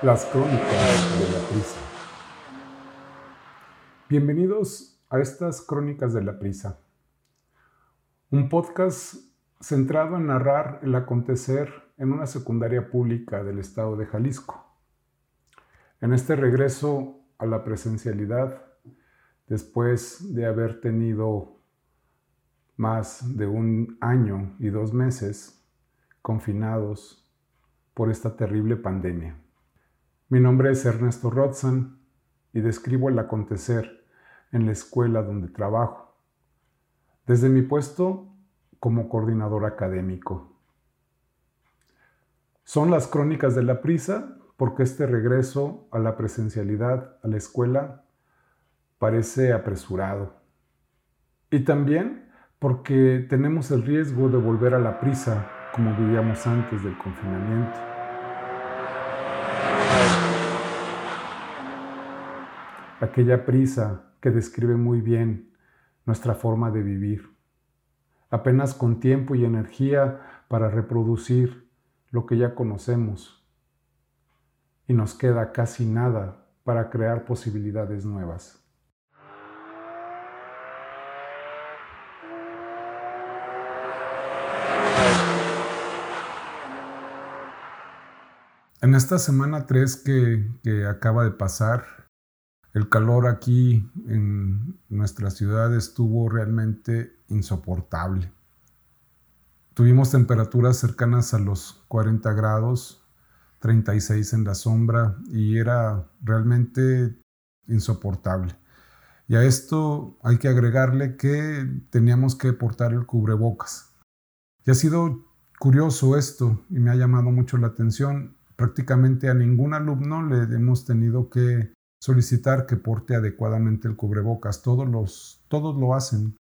Las crónicas de la prisa. Bienvenidos a estas crónicas de la prisa, un podcast centrado en narrar el acontecer en una secundaria pública del estado de Jalisco. En este regreso a la presencialidad, después de haber tenido más de un año y dos meses confinados por esta terrible pandemia. Mi nombre es Ernesto Rotzan y describo el acontecer en la escuela donde trabajo, desde mi puesto como coordinador académico. Son las crónicas de la prisa porque este regreso a la presencialidad a la escuela parece apresurado. Y también porque tenemos el riesgo de volver a la prisa como vivíamos antes del confinamiento. Aquella prisa que describe muy bien nuestra forma de vivir, apenas con tiempo y energía para reproducir lo que ya conocemos, y nos queda casi nada para crear posibilidades nuevas. En esta semana 3 que, acaba de pasar, el calor aquí en nuestra ciudad estuvo realmente insoportable. Tuvimos temperaturas cercanas a los 40 grados, 36 en la sombra y era realmente insoportable. Y a esto hay que agregarle que teníamos que portar el cubrebocas. Y ha sido curioso esto y me ha llamado mucho la atención prácticamente a ningún alumno le hemos tenido que solicitar que porte adecuadamente el cubrebocas. Todos, los, todos lo hacen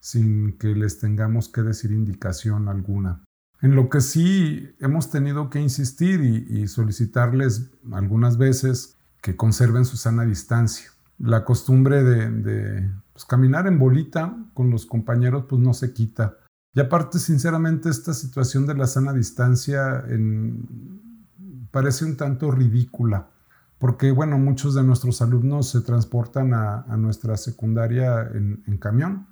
sin que les tengamos que decir indicación alguna. En lo que sí hemos tenido que insistir y, solicitarles algunas veces que conserven su sana distancia. La costumbre de, pues, caminar en bolita con los compañeros pues no se quita. Y aparte, sinceramente, esta situación de la sana distancia en, parece un tanto ridícula, porque bueno, muchos de nuestros alumnos se transportan a, nuestra secundaria en, camión,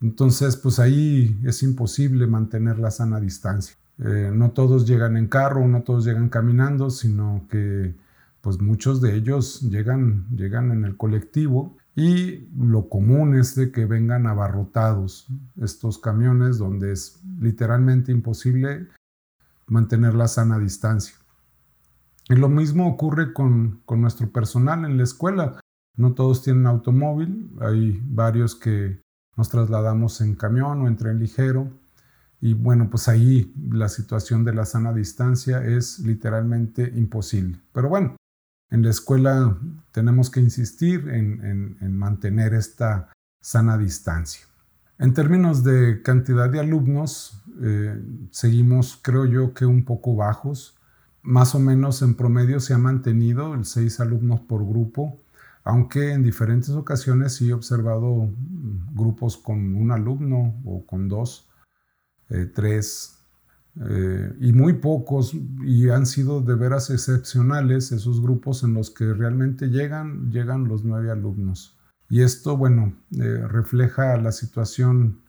entonces pues ahí es imposible mantener la sana distancia. Eh, no todos llegan en carro, no todos llegan caminando, sino que pues muchos de ellos llegan, llegan en el colectivo y lo común es de que vengan abarrotados estos camiones donde es literalmente imposible mantener la sana distancia. Y lo mismo ocurre con, nuestro personal en la escuela. No todos tienen automóvil, hay varios que nos trasladamos en camión o en tren ligero. Y bueno, pues ahí la situación de la sana distancia es literalmente imposible. Pero bueno, en la escuela tenemos que insistir en, mantener esta sana distancia. En términos de cantidad de alumnos, eh, seguimos, creo yo, que un poco bajos más o menos en promedio se ha mantenido el seis alumnos por grupo, aunque en diferentes ocasiones sí he observado mm, grupos con un alumno o con dos, eh, tres, eh, y muy pocos, y han sido de veras excepcionales esos grupos en los que realmente llegan, llegan los nueve alumnos. Y esto, bueno, eh, refleja la situación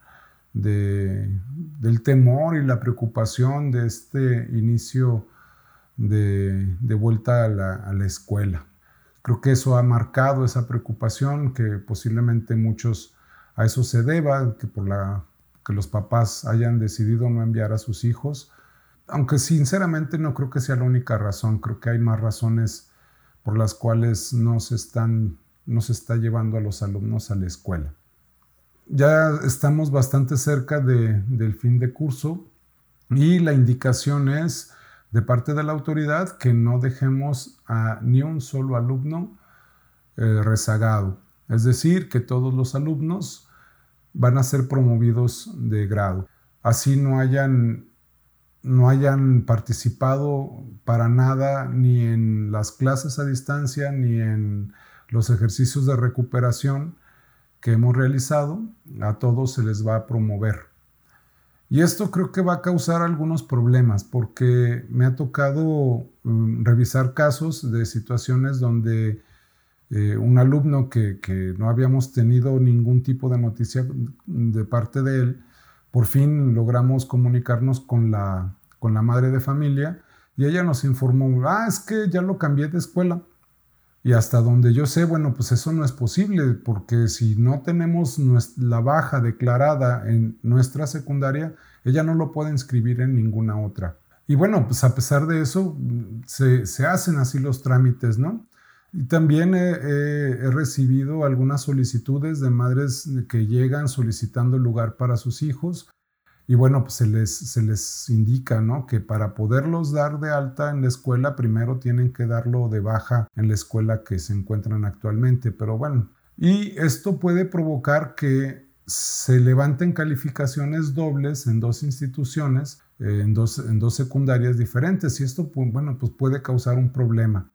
del temor y la preocupación de este inicio de, vuelta a la, escuela. Creo que eso ha marcado esa preocupación que posiblemente muchos a eso se deba, que por la que los papás hayan decidido no enviar a sus hijos, aunque sinceramente no creo que sea la única razón, creo que hay más razones por las cuales no se, están, no se está llevando a los alumnos a la escuela. Ya estamos bastante cerca del fin de curso y la indicación es de parte de la autoridad que no dejemos a ni un solo alumno eh, rezagado. Es decir, que todos los alumnos van a ser promovidos de grado. Así no hayan, no hayan participado para nada ni en las clases a distancia ni en los ejercicios de recuperación que hemos realizado, a todos se les va a promover. Y esto creo que va a causar algunos problemas porque me ha tocado mm, revisar casos de situaciones donde eh, un alumno que, no habíamos tenido ningún tipo de noticia de parte de él, por fin logramos comunicarnos con la, con la madre de familia y ella nos informó, ah, es que ya lo cambié de escuela. Y hasta donde yo sé, bueno, pues eso no es posible, porque si no tenemos la baja declarada en nuestra secundaria, ella no lo puede inscribir en ninguna otra. Y bueno, pues a pesar de eso, se, se hacen así los trámites, ¿no? Y también he, recibido algunas solicitudes de madres que llegan solicitando lugar para sus hijos y bueno, pues se les, se les indica, ¿no? Que para poderlos dar de alta en la escuela, primero tienen que darlo de baja en la escuela que se encuentran actualmente. Pero bueno, y esto puede provocar que se levanten calificaciones dobles en dos instituciones, eh, en, dos, en dos secundarias diferentes. Y esto, bueno, pues puede causar un problema.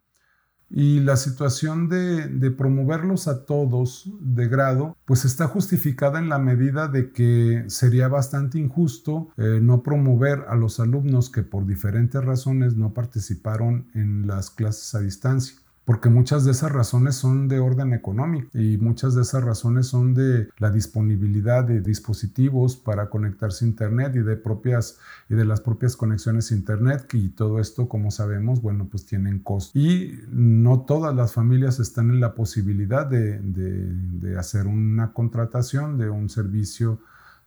Y la situación de, promoverlos a todos de grado, pues está justificada en la medida de que sería bastante injusto eh, no promover a los alumnos que por diferentes razones no participaron en las clases a distancia porque muchas de esas razones son de orden económico y muchas de esas razones son de la disponibilidad de dispositivos para conectarse a internet y de propias y de las propias conexiones a internet y todo esto como sabemos bueno pues tienen costo. Y no todas las familias están en la posibilidad de, hacer una contratación de un servicio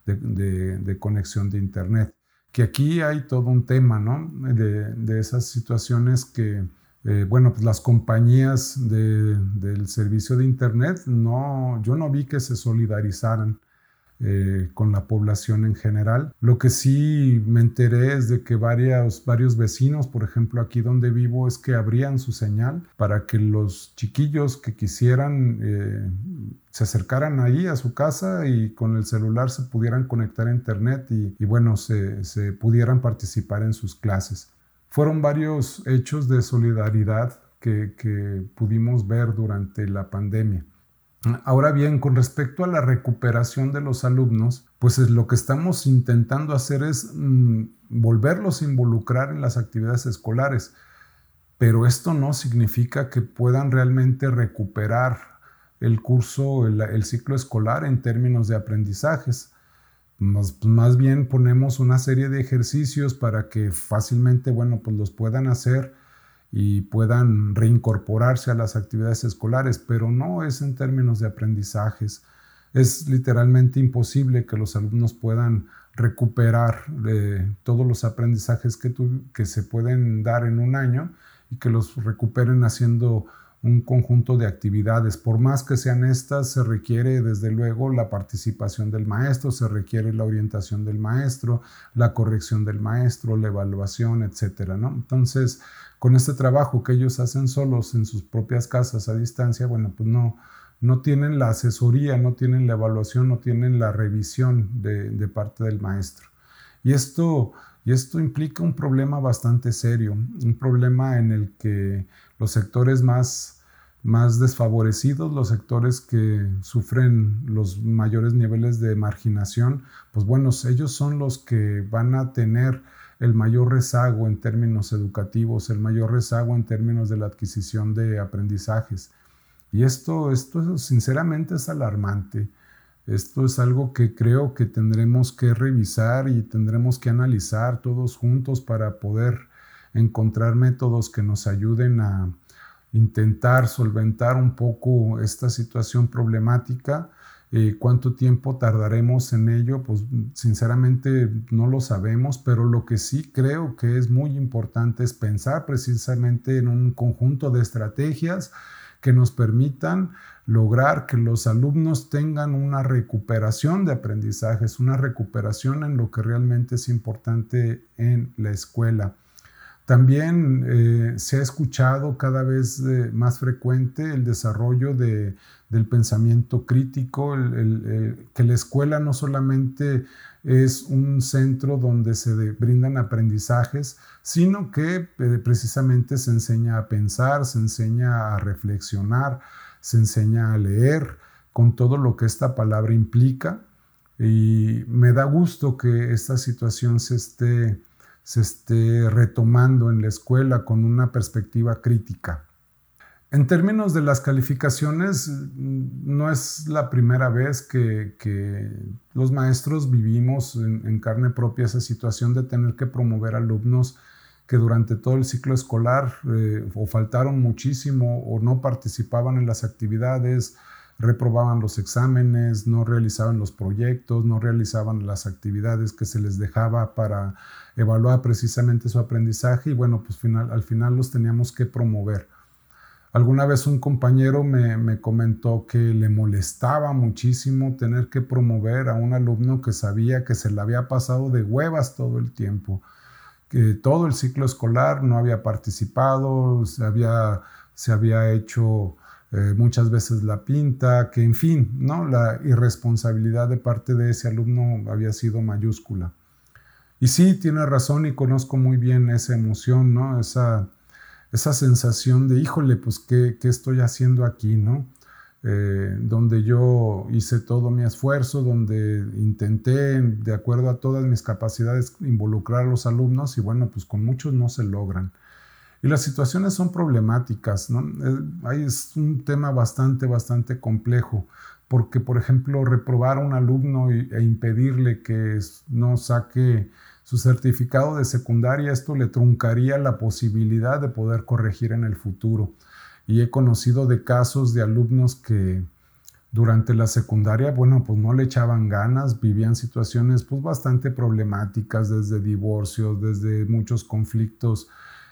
de, de, conexión de internet. Que aquí hay todo un tema no de esas situaciones que eh, bueno, pues las compañías del servicio de Internet, no, yo no vi que se solidarizaran eh, con la población en general. Lo que sí me enteré es de que varios, varios vecinos, por ejemplo aquí donde vivo, es que abrían su señal para que los chiquillos que quisieran eh, se acercaran ahí a su casa y con el celular se pudieran conectar a Internet y, bueno, se pudieran participar en sus clases. Fueron varios hechos de solidaridad que, pudimos ver durante la pandemia. Ahora bien, con respecto a la recuperación de los alumnos, pues lo que estamos intentando hacer es mm, volverlos a involucrar en las actividades escolares, pero esto no significa que puedan realmente recuperar el curso, el ciclo escolar en términos de aprendizajes. Más, bien ponemos una serie de ejercicios para que fácilmente, bueno, pues los puedan hacer y puedan reincorporarse a las actividades escolares, pero no es en términos de aprendizajes. Es literalmente imposible que los alumnos puedan recuperar eh, todos los aprendizajes que, que se pueden dar en un año y que los recuperen haciendo un conjunto de actividades. Por más que sean estas, se requiere desde luego la participación del maestro, se requiere la orientación del maestro, la corrección del maestro, la evaluación, etcétera, ¿no? Entonces, con este trabajo que ellos hacen solos en sus propias casas a distancia, bueno, pues no, no tienen la asesoría, no tienen la evaluación, no tienen la revisión de, de parte del maestro. Y esto, y esto implica un problema bastante serio, un problema en el que los sectores más más desfavorecidos, los sectores que sufren los mayores niveles de marginación, pues bueno, ellos son los que van a tener el mayor rezago en términos educativos, el mayor rezago en términos de la adquisición de aprendizajes. Y esto, esto sinceramente es alarmante. Esto es algo que creo que tendremos que revisar y tendremos que analizar todos juntos para poder encontrar métodos que nos ayuden a, intentar solventar un poco esta situación problemática. Eh, ¿Cuánto tiempo tardaremos en ello? Pues sinceramente no lo sabemos, pero lo que sí creo que es muy importante es pensar precisamente en un conjunto de estrategias que nos permitan lograr que los alumnos tengan una recuperación de aprendizajes, una recuperación en lo que realmente es importante en la escuela. También eh, se ha escuchado cada vez eh, más frecuente el desarrollo del pensamiento crítico, que la escuela no solamente es un centro donde se brindan aprendizajes, sino que eh, precisamente se enseña a pensar, se enseña a reflexionar, se enseña a leer con todo lo que esta palabra implica Y me da gusto que esta situación se esté retomando en la escuela con una perspectiva crítica. En términos de las calificaciones, no es la primera vez que, los maestros vivimos en, carne propia esa situación de tener que promover alumnos que durante todo el ciclo escolar eh, o faltaron muchísimo o no participaban en las actividades, reprobaban los exámenes, no realizaban los proyectos, no realizaban las actividades que se les dejaba para evaluar precisamente su aprendizaje y bueno, pues al final los teníamos que promover. Alguna vez un compañero me, comentó que le molestaba muchísimo tener que promover a un alumno que sabía que se le había pasado de huevas todo el tiempo, que todo el ciclo escolar no había participado, se había, se había hecho eh, muchas veces la pinta, que en fin, ¿no? la irresponsabilidad de parte de ese alumno había sido mayúscula. Y sí, tiene razón y conozco muy bien esa emoción, ¿no? esa esa sensación de, híjole, pues, ¿qué, estoy haciendo aquí, no? Eh, donde yo hice todo mi esfuerzo, donde intenté, de acuerdo a todas mis capacidades, involucrar a los alumnos y bueno, pues con muchos no se logran. Y las situaciones son problemáticas, ¿no? Eh, es un tema bastante, bastante complejo, porque, por ejemplo, reprobar a un alumno e impedirle que no saque su certificado de secundaria, esto le truncaría la posibilidad de poder corregir en el futuro. Y he conocido de casos de alumnos que durante la secundaria, bueno, pues no le echaban ganas, vivían situaciones pues bastante problemáticas, desde divorcios, desde muchos conflictos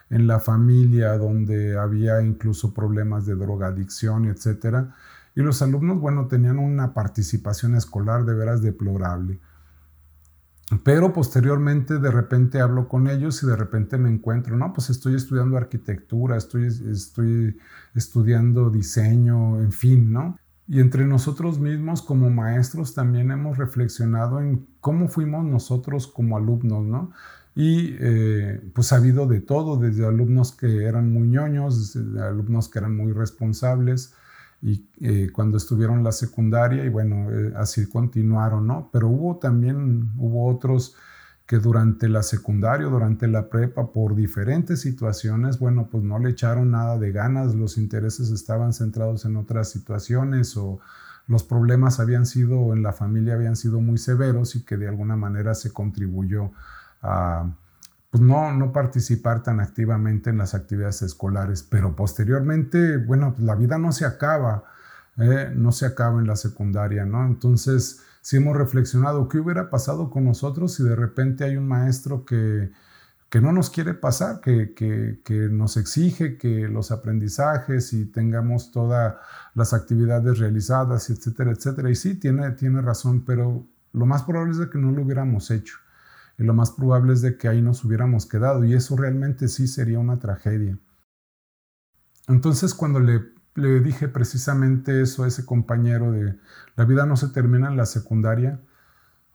en la familia, donde había incluso problemas de drogadicción, etcétera. Y los alumnos, bueno, tenían una participación escolar de veras deplorable. Pero posteriormente de repente hablo con ellos y de repente me encuentro, no, pues estoy estudiando arquitectura, estoy, estoy estudiando diseño, en fin, ¿no? Y entre nosotros mismos como maestros también hemos reflexionado en cómo fuimos nosotros como alumnos, ¿no? Y eh, pues ha habido de todo, desde alumnos que eran muy ñoños, alumnos que eran muy responsables, y eh, cuando estuvieron la secundaria y bueno, eh, así continuaron, ¿no? Pero hubo también, hubo otros que durante la secundaria, durante la prepa, por diferentes situaciones, bueno, pues no le echaron nada de ganas, los intereses estaban centrados en otras situaciones o los problemas habían sido, en la familia habían sido muy severos y que de alguna manera se contribuyó a pues no, no participar tan activamente en las actividades escolares, pero posteriormente, bueno, pues la vida no se acaba, ¿eh? no se acaba en la secundaria, ¿no? Entonces, si hemos reflexionado, ¿qué hubiera pasado con nosotros si de repente hay un maestro que, que no nos quiere pasar, que, que, que, nos exige que los aprendizajes y tengamos todas las actividades realizadas, etcétera, etcétera? Y sí, tiene, tiene razón, pero lo más probable es que no lo hubiéramos hecho y lo más probable es de que ahí nos hubiéramos quedado y eso realmente sí sería una tragedia. Entonces cuando le, le dije precisamente eso a ese compañero de la vida no se termina en la secundaria,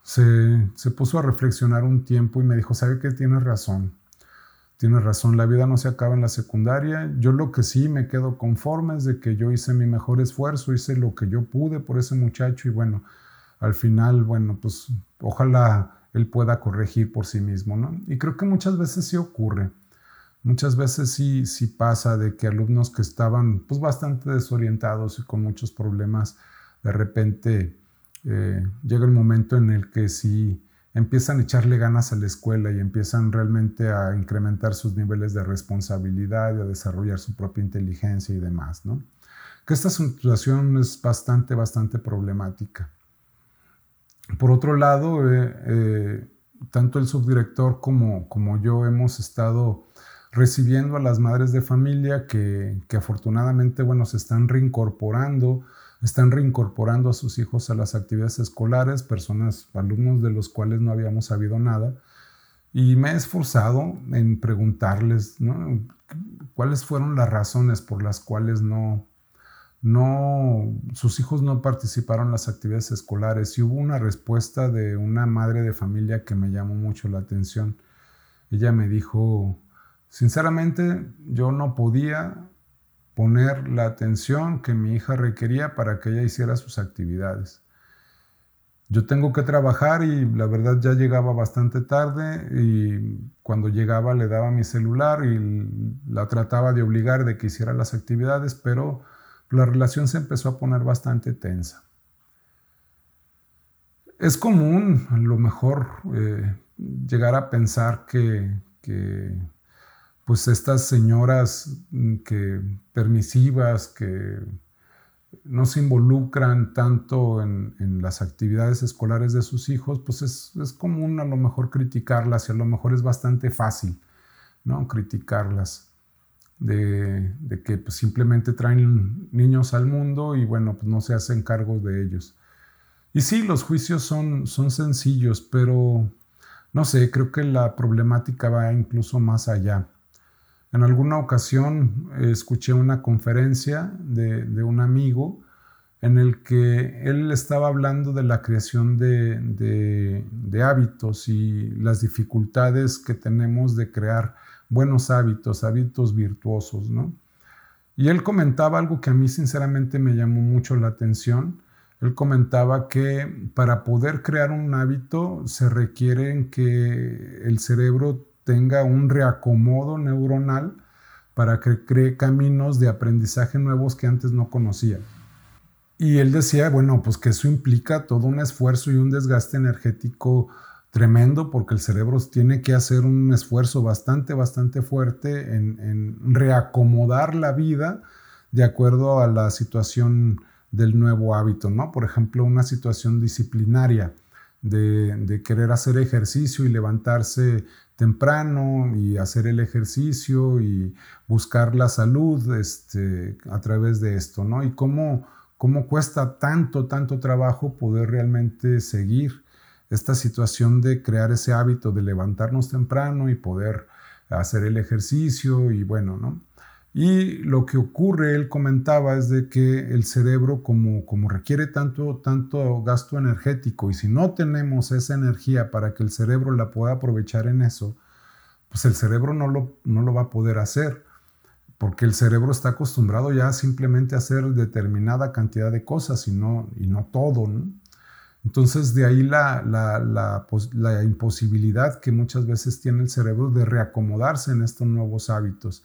se, se puso a reflexionar un tiempo y me dijo, ¿sabe que tienes razón? Tienes razón, la vida no se acaba en la secundaria. Yo lo que sí me quedo conforme es de que yo hice mi mejor esfuerzo, hice lo que yo pude por ese muchacho y bueno, al final, bueno, pues ojalá él pueda corregir por sí mismo, ¿no? Y creo que muchas veces sí ocurre. Muchas veces sí, sí pasa de que alumnos que estaban pues bastante desorientados y con muchos problemas, de repente eh, llega el momento en el que sí empiezan a echarle ganas a la escuela y empiezan realmente a incrementar sus niveles de responsabilidad y a desarrollar su propia inteligencia y demás, ¿no? Que esta situación es bastante, bastante problemática. Por otro lado, eh, eh, tanto el subdirector como, yo hemos estado recibiendo a las madres de familia que, afortunadamente, bueno, se están reincorporando, están reincorporando a sus hijos a las actividades escolares, personas, alumnos de los cuales no habíamos sabido nada. Y me he esforzado en preguntarles. ¿Cuáles fueron las razones por las cuales no, no, sus hijos no participaron en las actividades escolares y hubo una respuesta de una madre de familia que me llamó mucho la atención. Ella me dijo, sinceramente, yo no podía poner la atención que mi hija requería para que ella hiciera sus actividades. yo tengo que trabajar y la verdad ya llegaba bastante tarde y cuando llegaba le daba mi celular y la trataba de obligar de que hiciera las actividades, pero la relación se empezó a poner bastante tensa. Es común a lo mejor eh, llegar a pensar que, pues estas señoras que permisivas que no se involucran tanto en, las actividades escolares de sus hijos, pues es, común a lo mejor criticarlas y a lo mejor es bastante fácil, ¿no? Criticarlas de, que pues, simplemente traen niños al mundo y bueno, pues no se hacen cargo de ellos. Y sí, los juicios son, son sencillos, pero no sé, creo que la problemática va incluso más allá. En alguna ocasión eh, escuché una conferencia de, un amigo en el que él estaba hablando de la creación de, hábitos y las dificultades que tenemos de crear buenos hábitos, hábitos virtuosos, ¿no? Y él comentaba algo que a mí sinceramente me llamó mucho la atención. Él comentaba que para poder crear un hábito se requiere que el cerebro tenga un reacomodo neuronal para que cree caminos de aprendizaje nuevos que antes no conocía. Y él decía, bueno, pues que eso implica todo un esfuerzo y un desgaste energético tremendo porque el cerebro tiene que hacer un esfuerzo bastante, bastante fuerte en, reacomodar la vida de acuerdo a la situación del nuevo hábito, ¿no? Por ejemplo, una situación disciplinaria de, de querer hacer ejercicio y levantarse temprano y hacer el ejercicio y buscar la salud este, a través de esto, ¿no? Y cómo, cómo cuesta tanto, tanto trabajo poder realmente seguir esta situación de crear ese hábito de levantarnos temprano y poder hacer el ejercicio y bueno, ¿no? Y lo que ocurre, él comentaba, es de que el cerebro, como, como requiere tanto, tanto gasto energético, y si no tenemos esa energía para que el cerebro la pueda aprovechar en eso, pues el cerebro no lo, no lo va a poder hacer, porque el cerebro está acostumbrado ya simplemente a hacer determinada cantidad de cosas y no, y no todo. Entonces de ahí la, imposibilidad que muchas veces tiene el cerebro de reacomodarse en estos nuevos hábitos.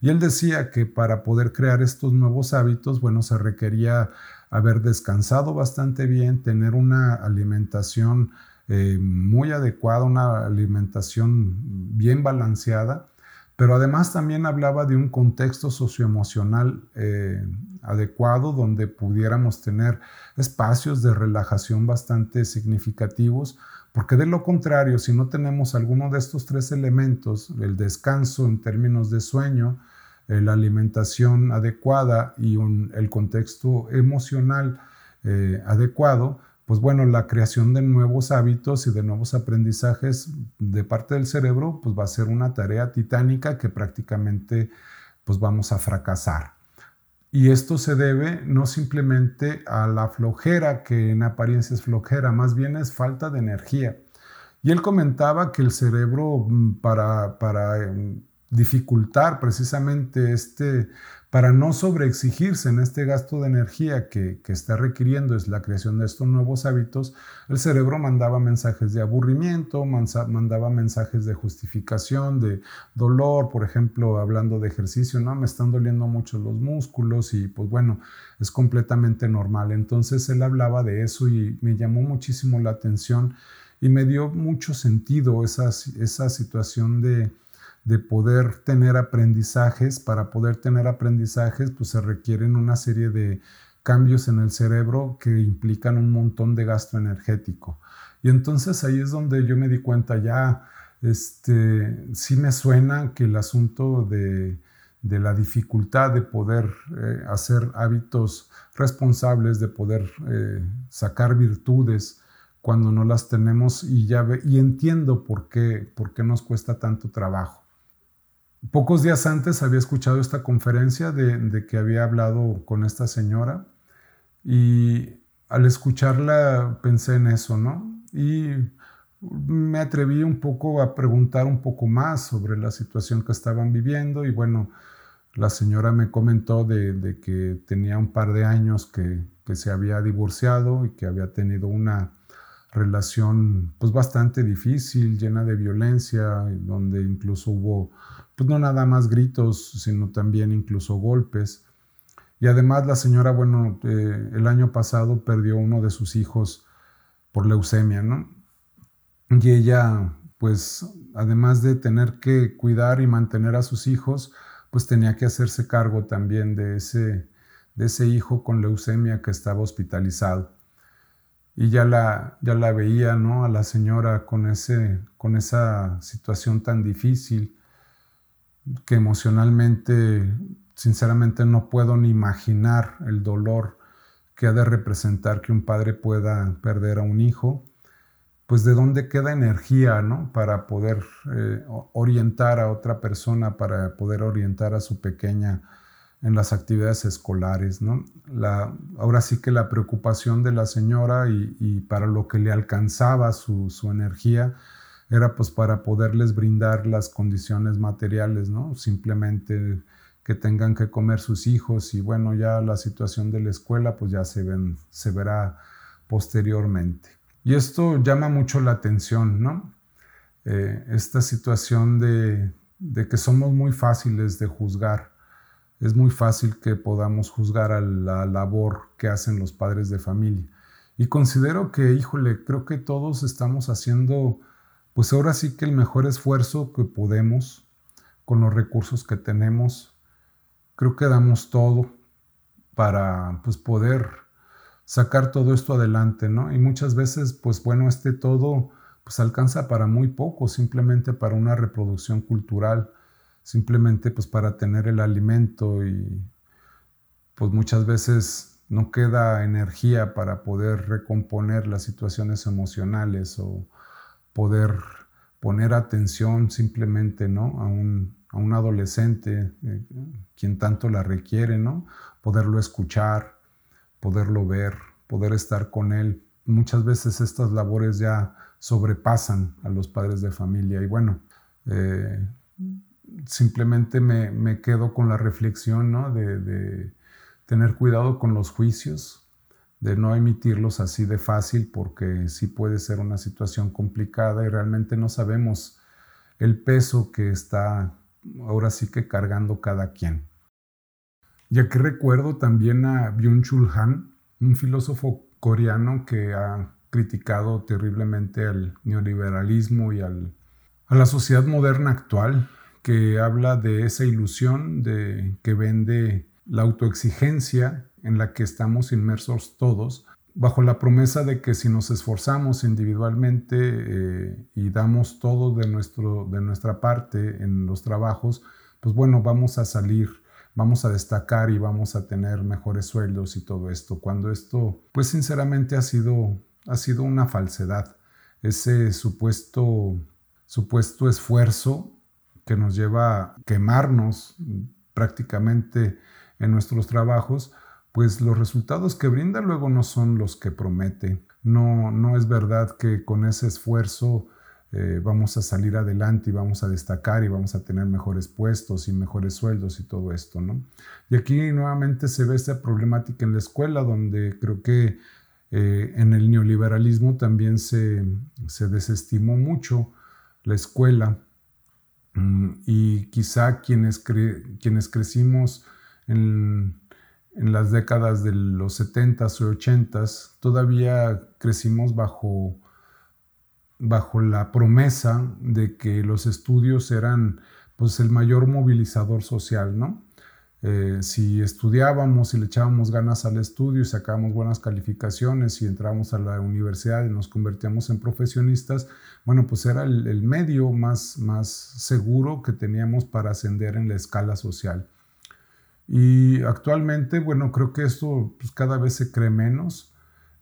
Y él decía que para poder crear estos nuevos hábitos, bueno, se requería haber descansado bastante bien, tener una alimentación eh, muy adecuada, una alimentación bien balanceada, pero además también hablaba de un contexto socioemocional eh, adecuado donde pudiéramos tener espacios de relajación bastante significativos, porque de lo contrario, si no tenemos alguno de estos tres elementos, el descanso en términos de sueño, eh, la alimentación adecuada y el contexto emocional eh, adecuado, pues bueno, la creación de nuevos hábitos y de nuevos aprendizajes de parte del cerebro, pues va a ser una tarea titánica que prácticamente pues vamos a fracasar. Y esto se debe no simplemente a la flojera, que en apariencia es flojera, más bien es falta de energía. Y él comentaba que el cerebro mm, para, para em, dificultar precisamente este, para no sobreexigirse en este gasto de energía que, está requiriendo es la creación de estos nuevos hábitos, el cerebro mandaba mensajes de aburrimiento, mandaba mensajes de justificación, de dolor, por ejemplo, hablando de ejercicio, ¿no? Me están doliendo mucho los músculos y pues bueno, es completamente normal. Entonces él hablaba de eso y me llamó muchísimo la atención y me dio mucho sentido esa, esa situación de de poder tener aprendizajes. Para poder tener aprendizajes, pues se requieren una serie de cambios en el cerebro que implican un montón de gasto energético. Y entonces ahí es donde yo me di cuenta ya, este, sí me suena que el asunto de, la dificultad de poder eh, hacer hábitos responsables, de poder eh, sacar virtudes cuando no las tenemos y ya y entiendo por qué, por qué nos cuesta tanto trabajo. Pocos días antes había escuchado esta conferencia de, que había hablado con esta señora y al escucharla pensé en eso, ¿no? Y me atreví un poco a preguntar un poco más sobre la situación que estaban viviendo y bueno, la señora me comentó de, que tenía un par de años que, que, se había divorciado y que había tenido una relación pues bastante difícil, llena de violencia, donde incluso hubo pues no nada más gritos, sino también incluso golpes. Y además la señora, bueno, eh, el año pasado perdió uno de sus hijos por leucemia, ¿no? Y ella, pues, además de tener que cuidar y mantener a sus hijos, pues tenía que hacerse cargo también de ese, de ese hijo con leucemia que estaba hospitalizado. Y ya la, ya la veía, ¿no? A la señora con, ese, con esa situación tan difícil que emocionalmente sinceramente no puedo ni imaginar el dolor que ha de representar que un padre pueda perder a un hijo, pues de dónde queda energía, ¿no? Para poder eh, orientar a otra persona, para poder orientar a su pequeña en las actividades escolares, ¿no? Ahora sí que la preocupación de la señora y, para lo que le alcanzaba su, energía era pues para poderles brindar las condiciones materiales, ¿no? Simplemente que tengan que comer sus hijos y bueno, ya la situación de la escuela pues ya se, ven, se verá posteriormente. Y esto llama mucho la atención, ¿no? Eh, esta situación de, que somos muy fáciles de juzgar. Es muy fácil que podamos juzgar a la labor que hacen los padres de familia. Y considero que, híjole, creo que todos estamos haciendo, pues ahora sí que el mejor esfuerzo que podemos con los recursos que tenemos creo que damos todo para pues, poder sacar todo esto adelante, ¿no? Y muchas veces, pues bueno, este todo pues alcanza para muy poco, simplemente para una reproducción cultural, simplemente pues para tener el alimento y pues muchas veces no queda energía para poder recomponer las situaciones emocionales o poder poner atención simplemente, ¿no? A un, a un adolescente, eh, quien tanto la requiere, ¿no? Poderlo escuchar, poderlo ver, poder estar con él. Muchas veces estas labores ya sobrepasan a los padres de familia y bueno, eh, simplemente me, quedo con la reflexión, ¿no? De, de tener cuidado con los juicios, de no emitirlos así de fácil porque sí puede ser una situación complicada y realmente no sabemos el peso que está ahora sí que cargando cada quien. Ya que recuerdo también a Byung-Chul Han, un filósofo coreano que ha criticado terriblemente al neoliberalismo y al, a la sociedad moderna actual, que habla de esa ilusión de que vende la autoexigencia en la que estamos inmersos todos, bajo la promesa de que si nos esforzamos individualmente eh, y damos todo de, nuestro, de nuestra parte en los trabajos, pues bueno, vamos a salir, vamos a destacar y vamos a tener mejores sueldos y todo esto, cuando esto, pues sinceramente ha sido, ha sido una falsedad. Ese supuesto, supuesto esfuerzo que nos lleva a quemarnos prácticamente en nuestros trabajos, pues los resultados que brinda luego no son los que promete. No, no es verdad que con ese esfuerzo eh, vamos a salir adelante y vamos a destacar y vamos a tener mejores puestos y mejores sueldos y todo esto, ¿no? Y aquí nuevamente se ve esta problemática en la escuela, donde creo que eh, en el neoliberalismo también se, desestimó mucho la escuela y quizá quienes, quienes crecimos en en las décadas de los 70s o 80s, todavía crecimos bajo, bajo la promesa de que los estudios eran pues, el mayor movilizador social, ¿no? Eh, si estudiábamos y le echábamos ganas al estudio y sacábamos buenas calificaciones y entrábamos a la universidad y nos convertíamos en profesionistas, bueno, pues era el, el medio más, más seguro que teníamos para ascender en la escala social. Y actualmente, bueno, creo que esto pues, cada vez se cree menos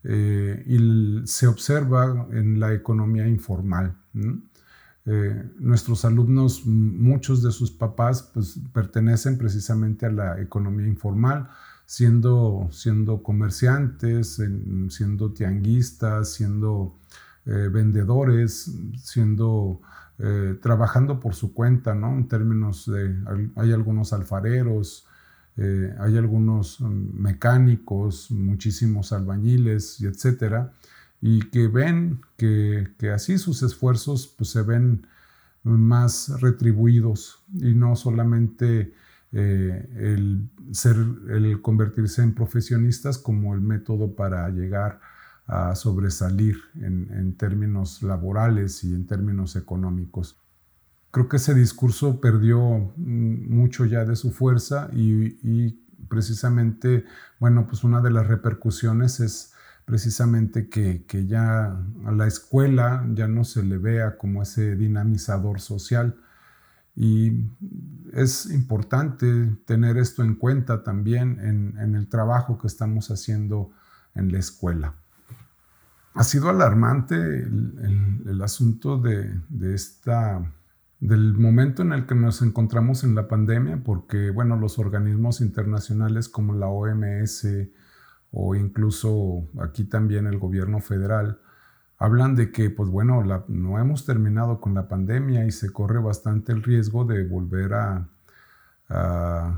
eh, y se observa en la economía informal. Eh, nuestros alumnos, muchos de sus papás, pues pertenecen precisamente a la economía informal, siendo, siendo comerciantes, siendo tianguistas, siendo eh, vendedores, siendo trabajando por su cuenta, ¿no? En términos de, hay algunos alfareros, eh, hay algunos mm, mecánicos, muchísimos albañiles y etcétera. Y que ven que, así sus esfuerzos pues, se ven más retribuidos y no solamente eh, el, ser, el convertirse en profesionistas como el método para llegar a sobresalir en, términos laborales y en términos económicos. Creo que ese discurso perdió mucho ya de su fuerza y, y precisamente, bueno, pues una de las repercusiones es precisamente que, ya a la escuela ya no se le vea como ese dinamizador social. Y es importante tener esto en cuenta también en, el trabajo que estamos haciendo en la escuela. Ha sido alarmante el, asunto de, de, esta, del momento en el que nos encontramos en la pandemia, porque bueno, los organismos internacionales como la OMS, o incluso aquí también el gobierno federal, hablan de que, pues bueno, no hemos terminado con la pandemia y se corre bastante el riesgo de volver a,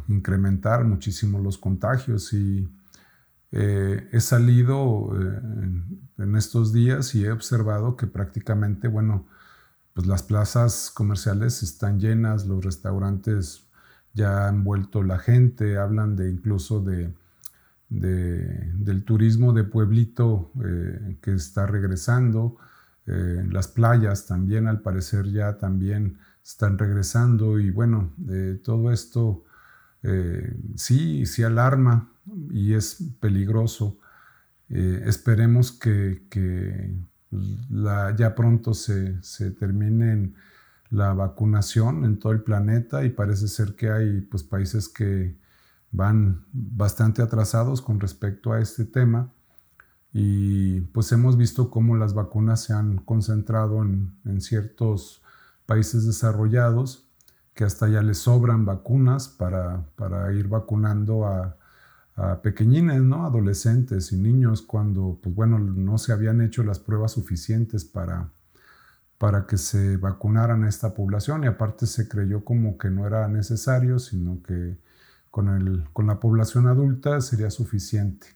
incrementar muchísimo los contagios. Y eh, he salido eh, en estos días y he observado que prácticamente, bueno, pues las plazas comerciales están llenas, los restaurantes ya han vuelto la gente, hablan de incluso de del turismo de pueblito eh, que está regresando. Eh, las playas también, al parecer, ya también están regresando y bueno, todo esto eh, sí, sí alarma y es peligroso. esperemos que, ya pronto se, se termine la vacunación en todo el planeta y parece ser que hay pues, países que van bastante atrasados con respecto a este tema y pues hemos visto cómo las vacunas se han concentrado en, ciertos países desarrollados que hasta ya les sobran vacunas para, ir vacunando a, pequeñines, ¿no? adolescentes y niños cuando pues bueno no se habían hecho las pruebas suficientes para, para que se vacunaran a esta población y aparte se creyó como que no era necesario, sino que con, el, con la población adulta sería suficiente.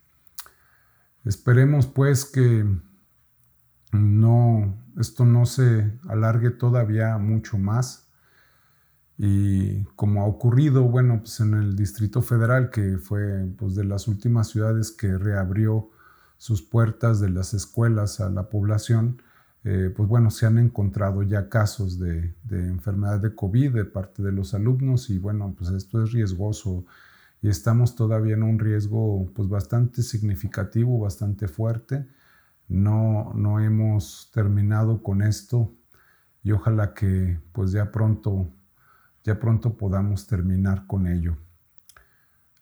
Esperemos pues que no, esto no se alargue todavía mucho más. Y como ha ocurrido, bueno, pues en el Distrito Federal, que fue pues, de las últimas ciudades que reabrió sus puertas de las escuelas a la población, eh, pues bueno, se han encontrado ya casos de, enfermedad de COVID de parte de los alumnos y bueno, pues esto es riesgoso y estamos todavía en un riesgo pues bastante significativo, bastante fuerte. No, no hemos terminado con esto y ojalá que pues ya pronto, ya pronto podamos terminar con ello.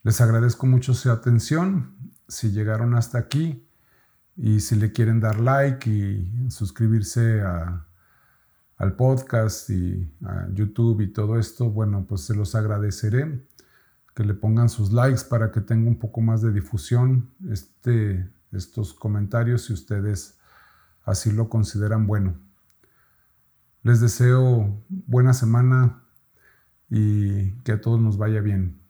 Les agradezco mucho su atención. Si llegaron hasta aquí, y si le quieren dar like y suscribirse al podcast y a YouTube y todo esto, bueno, pues se los agradeceré. Que le pongan sus likes para que tenga un poco más de difusión este, estos comentarios si ustedes así lo consideran bueno. Les deseo buena semana y que a todos nos vaya bien.